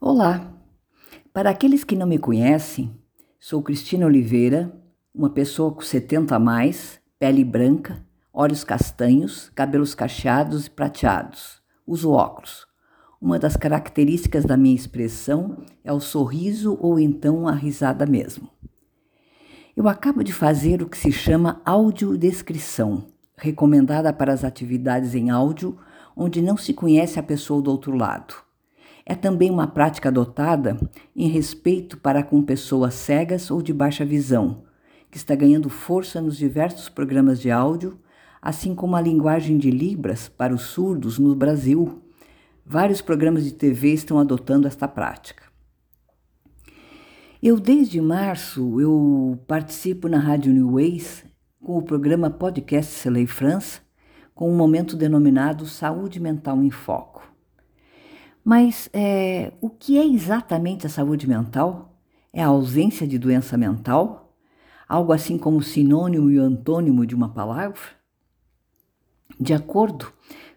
Olá! Para aqueles que não me conhecem, sou Cristina Oliveira, uma pessoa com 70 a mais, pele branca, olhos castanhos, cabelos cacheados e prateados. Uso óculos. Uma das características da minha expressão é o sorriso ou então a risada mesmo. Eu acabo de fazer o que se chama audiodescrição, recomendada para as atividades em áudio onde não se conhece a pessoa do outro lado. É também uma prática adotada em respeito para com pessoas cegas ou de baixa visão, que está ganhando força nos diversos programas de áudio, assim como a linguagem de Libras para os surdos no Brasil. Vários programas de TV estão adotando esta prática. Eu, desde março, eu participo na Rádio New Ways com o programa Podcast Soleil France, com um momento denominado Saúde Mental em Foco. Mas é, o que é exatamente a saúde mental? É a ausência de doença mental? Algo assim como sinônimo e antônimo de uma palavra? De acordo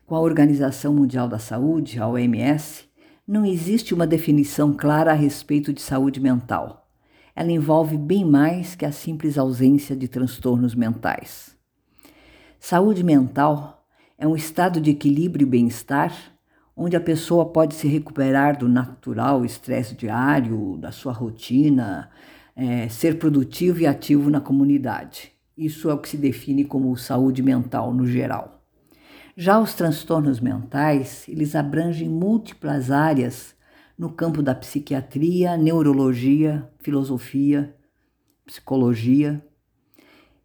com a Organização Mundial da Saúde, a OMS, não existe uma definição clara a respeito de saúde mental. Ela envolve bem mais que a simples ausência de transtornos mentais. Saúde mental é um estado de equilíbrio e bem-estar onde a pessoa pode se recuperar do natural estresse diário, da sua rotina, é, ser produtivo e ativo na comunidade. Isso é o que se define como saúde mental no geral. Já os transtornos mentais, eles abrangem múltiplas áreas no campo da psiquiatria, neurologia, filosofia, psicologia.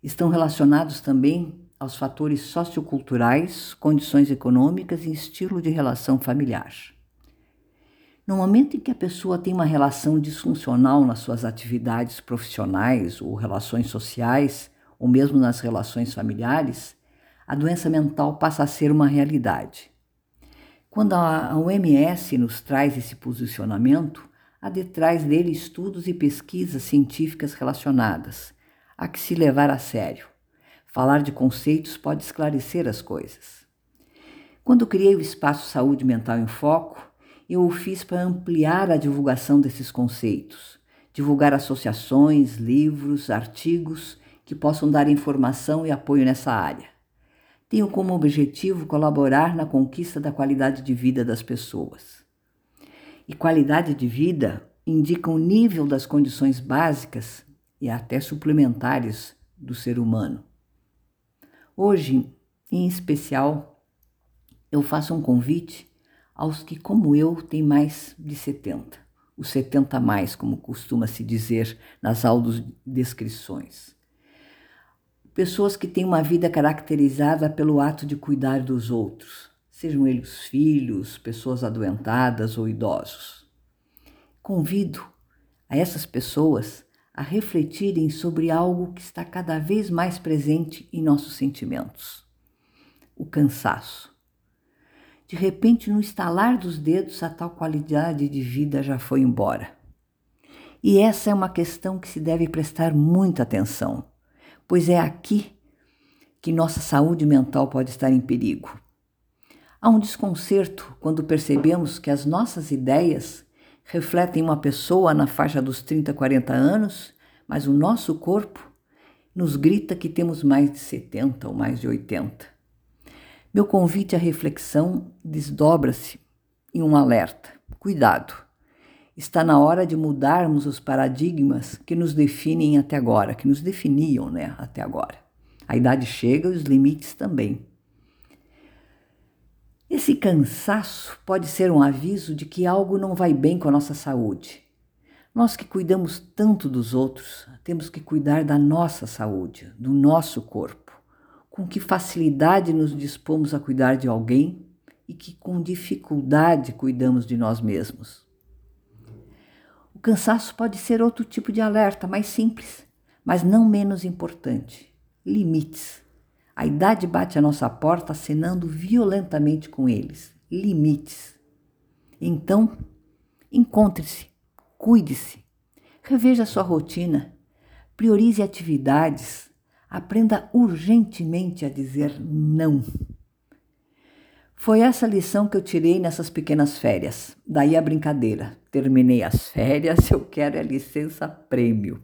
Estão relacionados também aos fatores socioculturais, condições econômicas e estilo de relação familiar. No momento em que a pessoa tem uma relação disfuncional nas suas atividades profissionais ou relações sociais, ou mesmo nas relações familiares, a doença mental passa a ser uma realidade. Quando a OMS nos traz esse posicionamento, há detrás dele estudos e pesquisas científicas relacionadas, a que se levar a sério. Falar de conceitos pode esclarecer as coisas. Quando criei o espaço Saúde Mental em Foco, eu o fiz para ampliar a divulgação desses conceitos, divulgar associações, livros, artigos que possam dar informação e apoio nessa área. Tenho como objetivo colaborar na conquista da qualidade de vida das pessoas. E qualidade de vida indica o nível das condições básicas e até suplementares do ser humano. Hoje, em especial, eu faço um convite aos que, como eu, têm mais de 70, os 70 mais, como costuma se dizer nas audiodescrições. Pessoas que têm uma vida caracterizada pelo ato de cuidar dos outros, sejam eles filhos, pessoas adoentadas ou idosos. Convido a essas pessoas a refletirem sobre algo que está cada vez mais presente em nossos sentimentos: o cansaço. De repente, no estalar dos dedos, a tal qualidade de vida já foi embora. E essa é uma questão que se deve prestar muita atenção, pois é aqui que nossa saúde mental pode estar em perigo. Há um desconcerto quando percebemos que as nossas ideias refletem uma pessoa na faixa dos 30, 40 anos, mas o nosso corpo nos grita que temos mais de 70 ou mais de 80. Meu convite à reflexão desdobra-se em um alerta. Cuidado! Está na hora de mudarmos os paradigmas que nos definem até agora, que nos definiam né, até agora. A idade chega e os limites também. Esse cansaço pode ser um aviso de que algo não vai bem com a nossa saúde. Nós que cuidamos tanto dos outros, temos que cuidar da nossa saúde, do nosso corpo. Com que facilidade nos dispomos a cuidar de alguém e que com dificuldade cuidamos de nós mesmos. O cansaço pode ser outro tipo de alerta, mais simples, mas não menos importante: limites. A idade bate à nossa porta, acenando violentamente com eles. Limites. Então, encontre-se, cuide-se, reveja sua rotina, priorize atividades, aprenda urgentemente a dizer não. Foi essa lição que eu tirei nessas pequenas férias. Daí a brincadeira. Terminei as férias, eu quero a licença prêmio.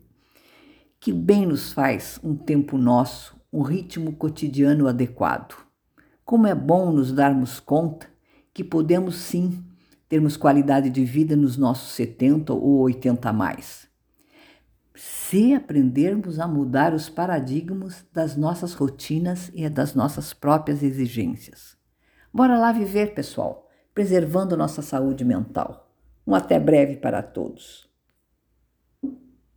Que bem nos faz um tempo nosso, um ritmo cotidiano adequado. Como é bom nos darmos conta que podemos sim termos qualidade de vida nos nossos 70 ou 80 a mais. Se aprendermos a mudar os paradigmas das nossas rotinas e das nossas próprias exigências. Bora lá viver, pessoal, preservando nossa saúde mental. Um até breve para todos.